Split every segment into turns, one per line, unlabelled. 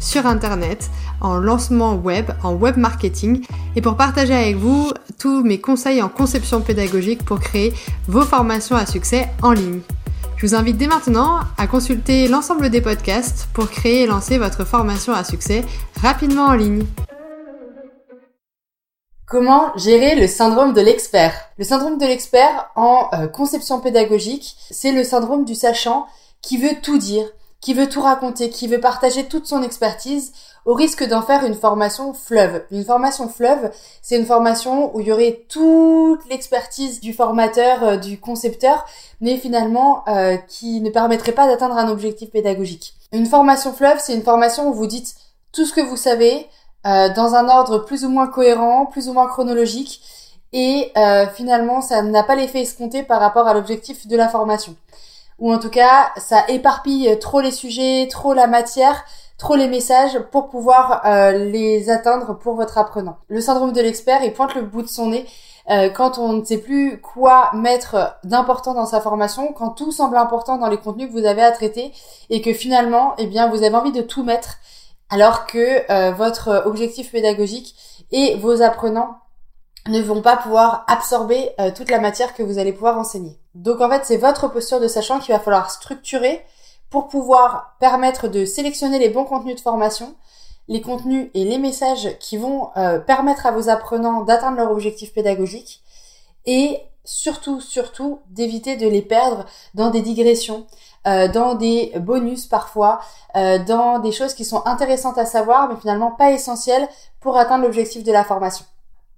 sur Internet, en lancement web, en web marketing et pour partager avec vous tous mes conseils en conception pédagogique pour créer vos formations à succès en ligne. Je vous invite dès maintenant à consulter l'ensemble des podcasts pour créer et lancer votre formation à succès rapidement en ligne.
Comment gérer le syndrome de l'expert? Le syndrome de l'expert en euh, conception pédagogique, c'est le syndrome du sachant qui veut tout dire, qui veut tout raconter, qui veut partager toute son expertise au risque d'en faire une formation fleuve. Une formation fleuve, c'est une formation où il y aurait toute l'expertise du formateur, euh, du concepteur, mais finalement euh, qui ne permettrait pas d'atteindre un objectif pédagogique. Une formation fleuve, c'est une formation où vous dites tout ce que vous savez, euh, dans un ordre plus ou moins cohérent, plus ou moins chronologique, et finalement ça n'a pas l'effet escompté par rapport à l'objectif de la formation. Ou en tout cas, ça éparpille trop les sujets, trop la matière, trop les messages pour pouvoir euh, les atteindre pour votre apprenant. Le syndrome de l'expert, il pointe le bout de son nez quand on ne sait plus quoi mettre d'important dans sa formation, quand tout semble important dans les contenus que vous avez à traiter et que finalement, eh bien, vous avez envie de tout mettre alors que euh, votre objectif pédagogique et vos apprenants ne vont pas pouvoir absorber euh, toute la matière que vous allez pouvoir enseigner. Donc en fait, c'est votre posture de sachant qu'il va falloir structurer pour pouvoir permettre de sélectionner les bons contenus de formation, les contenus et les messages qui vont euh, permettre à vos apprenants d'atteindre leur objectif pédagogique et surtout, surtout, d'éviter de les perdre dans des digressions, euh, dans des bonus parfois, dans des choses qui sont intéressantes à savoir, mais finalement pas essentielles pour atteindre l'objectif de la formation.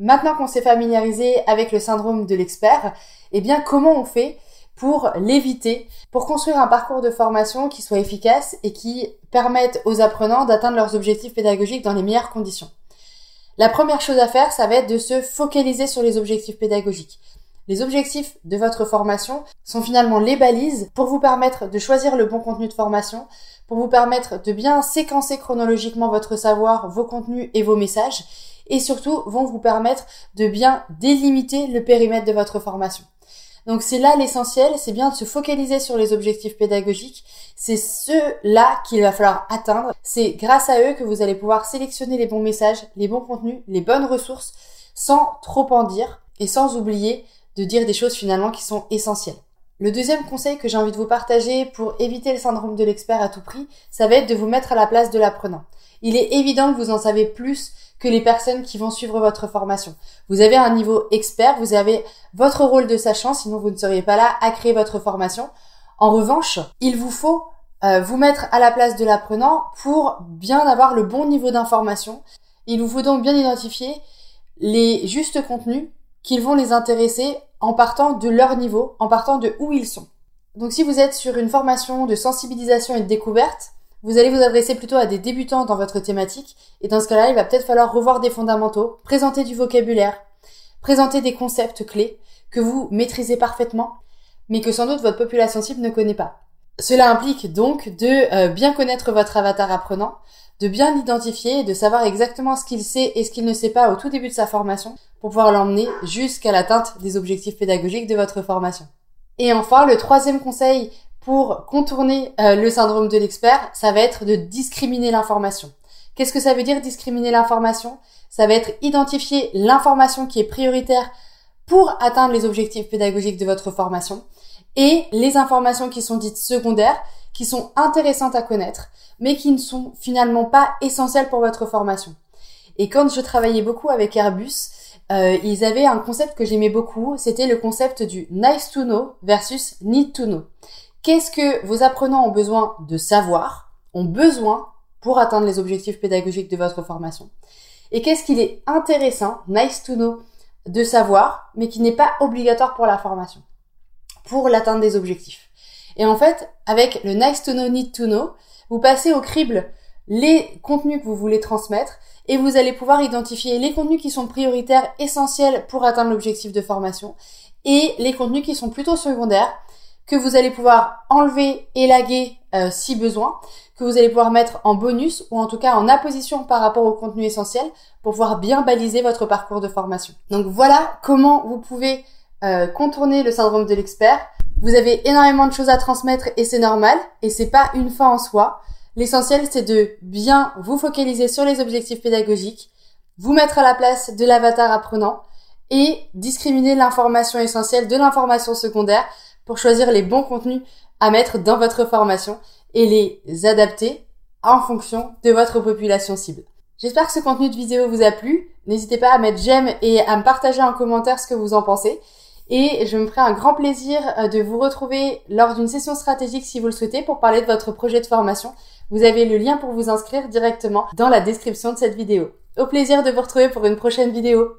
Maintenant qu'on s'est familiarisé avec le syndrome de l'expert, eh bien comment on fait pour l'éviter, pour construire un parcours de formation qui soit efficace et qui permette aux apprenants d'atteindre leurs objectifs pédagogiques dans les meilleures conditions? La première chose à faire, ça va être de se focaliser sur les objectifs pédagogiques. Les objectifs de votre formation sont finalement les balises pour vous permettre de choisir le bon contenu de formation, pour vous permettre de bien séquencer chronologiquement votre savoir, vos contenus et vos messages, et surtout vont vous permettre de bien délimiter le périmètre de votre formation. Donc c'est là l'essentiel, c'est bien de se focaliser sur les objectifs pédagogiques. C'est ceux-là qu'il va falloir atteindre. C'est grâce à eux que vous allez pouvoir sélectionner les bons messages, les bons contenus, les bonnes ressources, sans trop en dire et sans oublier de dire des choses finalement qui sont essentielles. Le deuxième conseil que j'ai envie de vous partager pour éviter le syndrome de l'expert à tout prix, ça va être de vous mettre à la place de l'apprenant. Il est évident que vous en savez plus que les personnes qui vont suivre votre formation. Vous avez un niveau expert, vous avez votre rôle de sachant, sinon vous ne seriez pas là à créer votre formation. En revanche, il vous faut euh, vous mettre à la place de l'apprenant pour bien avoir le bon niveau d'information. Il vous faut donc bien identifier les justes contenus qu'ils vont les intéresser en partant de leur niveau, en partant de où ils sont. Donc si vous êtes sur une formation de sensibilisation et de découverte, vous allez vous adresser plutôt à des débutants dans votre thématique, et dans ce cas-là, il va peut-être falloir revoir des fondamentaux, présenter du vocabulaire, présenter des concepts clés que vous maîtrisez parfaitement, mais que sans doute votre population cible ne connaît pas. Cela implique donc de euh, bien connaître votre avatar apprenant, de bien l'identifier et de savoir exactement ce qu'il sait et ce qu'il ne sait pas au tout début de sa formation pour pouvoir l'emmener jusqu'à l'atteinte des objectifs pédagogiques de votre formation. Et enfin, le troisième conseil pour contourner euh, le syndrome de l'expert, ça va être de discriminer l'information. Qu'est-ce que ça veut dire discriminer l'information? Ça va être identifier l'information qui est prioritaire pour atteindre les objectifs pédagogiques de votre formation et les informations qui sont dites secondaires, qui sont intéressantes à connaître, mais qui ne sont finalement pas essentielles pour votre formation. Et quand je travaillais beaucoup avec Airbus, euh, ils avaient un concept que j'aimais beaucoup, c'était le concept du nice to know versus need to know. Qu'est-ce que vos apprenants ont besoin de savoir, ont besoin pour atteindre les objectifs pédagogiques de votre formation? Et qu'est-ce qu'il est intéressant, nice to know, de savoir, mais qui n'est pas obligatoire pour la formation, pour l'atteinte des objectifs Et en fait, avec le nice to know, need to know, vous passez au crible les contenus que vous voulez transmettre et vous allez pouvoir identifier les contenus qui sont prioritaires, essentiels pour atteindre l'objectif de formation et les contenus qui sont plutôt secondaires, que vous allez pouvoir enlever, élaguer euh, si besoin, que vous allez pouvoir mettre en bonus ou en tout cas en apposition par rapport au contenu essentiel pour pouvoir bien baliser votre parcours de formation. Donc voilà comment vous pouvez euh, contourner le syndrome de l'expert. Vous avez énormément de choses à transmettre et c'est normal et c'est pas une fin en soi. L'essentiel c'est de bien vous focaliser sur les objectifs pédagogiques, vous mettre à la place de l'avatar apprenant et discriminer l'information essentielle de l'information secondaire pour choisir les bons contenus à mettre dans votre formation et les adapter en fonction de votre population cible. J'espère que ce contenu de vidéo vous a plu. N'hésitez pas à mettre j'aime et à me partager en commentaire ce que vous en pensez. Et je me ferai un grand plaisir euh, de vous retrouver lors d'une session stratégique si vous le souhaitez pour parler de votre projet de formation. Vous avez le lien pour vous inscrire directement dans la description de cette vidéo. Au plaisir de vous retrouver pour une prochaine vidéo.